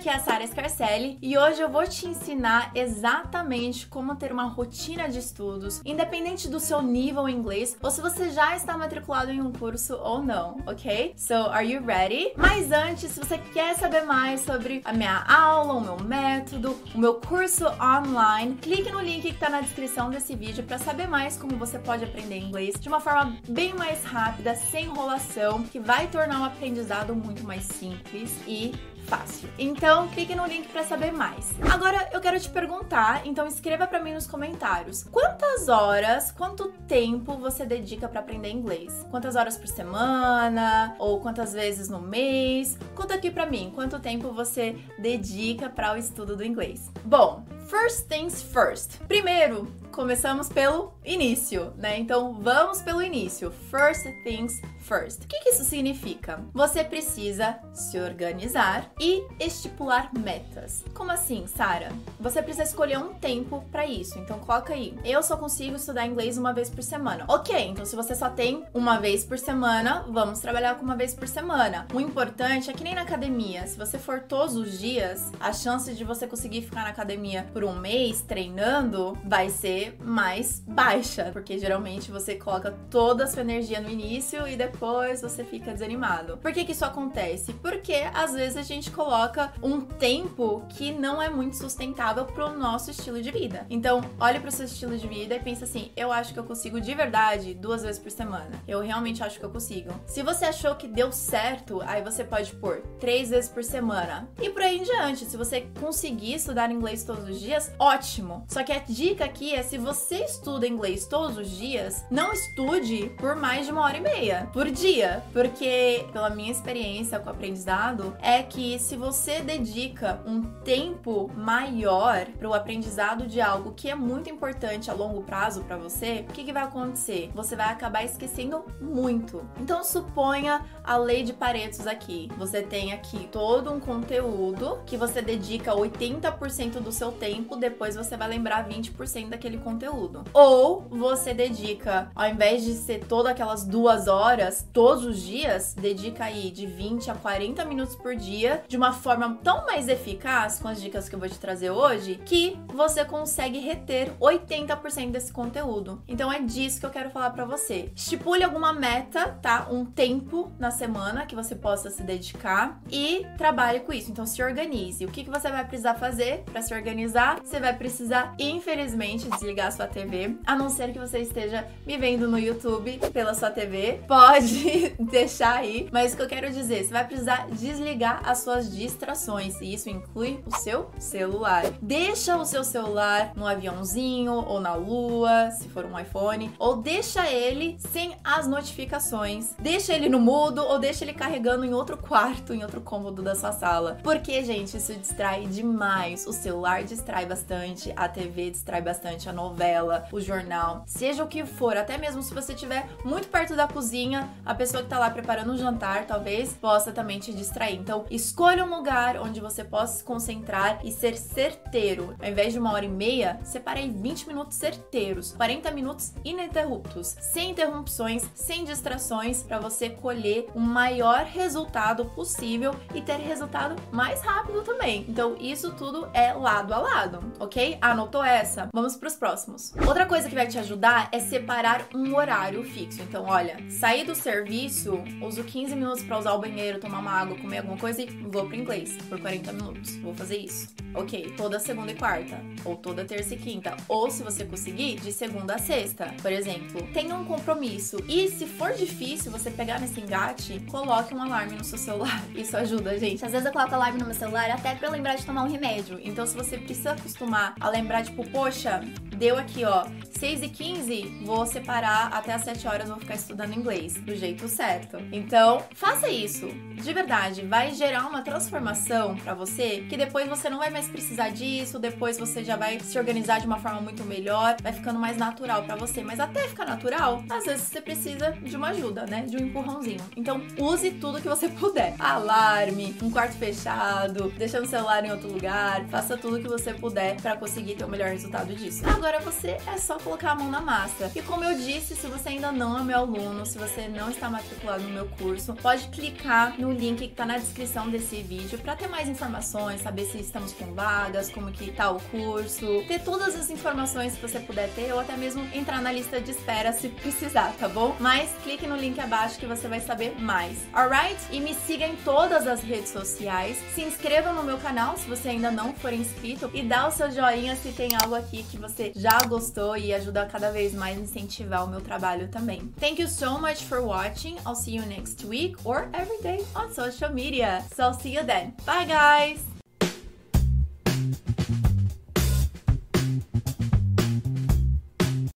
aqui é a Sara Scarcelli e hoje eu vou te ensinar exatamente como ter uma rotina de estudos, independente do seu nível em inglês ou se você já está matriculado em um curso ou não, ok? So, are you ready? Mas antes, se você quer saber mais sobre a minha aula, o meu método, o meu curso online, clique no link que está na descrição desse vídeo para saber mais como você pode aprender inglês de uma forma bem mais rápida, sem enrolação, que vai tornar o aprendizado muito mais simples e fácil. Então, clique no link para saber mais. Agora eu quero te perguntar, então escreva para mim nos comentários. Quantas horas, quanto tempo você dedica para aprender inglês? Quantas horas por semana ou quantas vezes no mês? Conta aqui para mim, quanto tempo você dedica para o estudo do inglês. Bom, first things first. Primeiro, começamos pelo início, né? Então vamos pelo início. First things first. O que, que isso significa? Você precisa se organizar e estipular metas. Como assim, Sara? Você precisa escolher um tempo para isso. Então coloca aí. Eu só consigo estudar inglês uma vez por semana. Ok, então se você só tem uma vez por semana, vamos trabalhar com uma vez por semana. O importante é que nem na academia. Se você for todos os dias, a chance de você conseguir ficar na academia por um mês treinando vai ser mais baixa, porque geralmente você coloca toda a sua energia no início e depois você fica desanimado. Por que que isso acontece? Porque às vezes a gente coloca um tempo que não é muito sustentável pro nosso estilo de vida. Então, olhe pro seu estilo de vida e pensa assim: eu acho que eu consigo de verdade duas vezes por semana. Eu realmente acho que eu consigo. Se você achou que deu certo, aí você pode pôr três vezes por semana. E por aí em diante, se você conseguir estudar inglês todos os dias, ótimo. Só que a dica aqui é se você estuda inglês todos os dias, não estude por mais de uma hora e meia por dia, porque pela minha experiência com o aprendizado é que se você dedica um tempo maior para o aprendizado de algo que é muito importante a longo prazo para você, o que, que vai acontecer? Você vai acabar esquecendo muito. Então suponha a lei de Paretos aqui. Você tem aqui todo um conteúdo que você dedica 80% do seu tempo, depois você vai lembrar 20% daquele conteúdo. Ou você dedica, ao invés de ser todas aquelas duas horas todos os dias, dedica aí de 20 a 40 minutos por dia, de uma forma tão mais eficaz com as dicas que eu vou te trazer hoje, que você consegue reter 80% desse conteúdo. Então é disso que eu quero falar para você. Estipule alguma meta, tá? Um tempo na semana que você possa se dedicar e trabalhe com isso. Então se organize. O que, que você vai precisar fazer para se organizar? Você vai precisar, infelizmente, desligar a sua TV, a não ser que você esteja me vendo no YouTube pela sua TV. Pode deixar aí, mas o que eu quero dizer, você vai precisar desligar as suas distrações e isso inclui o seu celular. Deixa o seu celular no aviãozinho ou na lua, se for um iPhone, ou deixa ele sem as notificações. Deixa ele no mudo ou deixa ele carregando em outro quarto, em outro cômodo da sua sala. Porque, gente, isso distrai demais. O celular distrai bastante, a TV distrai bastante, a novela, o jornal, seja o que for, até mesmo se você estiver muito perto da cozinha, a pessoa que tá lá preparando um jantar talvez possa também te distrair. Então, escolha um lugar onde você possa se concentrar e ser certeiro. Ao invés de uma hora e meia, separei 20 minutos certeiros, 40 minutos ininterruptos, sem interrupções, sem distrações, para você colher o maior resultado possível e ter resultado mais rápido também. Então, isso tudo é lado a lado, ok? Anotou essa? Vamos para os próximos. Outra coisa que vai te ajudar é separar um horário fixo. Então, olha, sair do serviço, uso 15 minutos para usar o banheiro, tomar uma água, comer alguma coisa e vou pro inglês por 40 minutos. Vou fazer isso. Ok, toda segunda e quarta, ou toda terça e quinta, ou se você conseguir, de segunda a sexta. Por exemplo, tenha um compromisso. E se for difícil você pegar nesse engate, coloque um alarme no seu celular. Isso ajuda, gente. Às vezes eu coloco alarme no meu celular até eu lembrar de tomar um remédio. Então, se você precisa acostumar a lembrar, tipo, poxa, deu aqui, ó, 6 e 15, vou separar até as 7 horas, vou ficar estudando inglês do jeito certo. Então, faça isso. De verdade, vai gerar uma transformação para você que depois você não vai mais precisar disso, depois você já vai se organizar de uma forma muito melhor, vai ficando mais natural para você. Mas até ficar natural, às vezes você precisa de uma ajuda, né? De um empurrãozinho. Então, use tudo que você puder. Alarme, um quarto fechado, deixando o celular em outro lugar, faça tudo que você puder para conseguir ter o melhor resultado disso. Agora você é só colocar a mão na massa. E como eu disse, se você ainda não é meu aluno, se você não está matriculado no meu curso, pode clicar no link que tá na descrição desse vídeo para ter mais informações, saber se estamos com vagas, como que tá o curso, ter todas as informações que você puder ter ou até mesmo entrar na lista de espera se precisar, tá bom? Mas clique no link abaixo que você vai saber mais. Alright? E me siga em todas as redes sociais. Se inscreva no meu canal se você ainda não for inscrito e dá o seu joinha se tem algo aqui que você já gostou e ajuda cada vez mais a incentivar o meu trabalho também. Thank you so much for watching. I'll see you next week or every day on social media. So I'll see you then. Bye guys!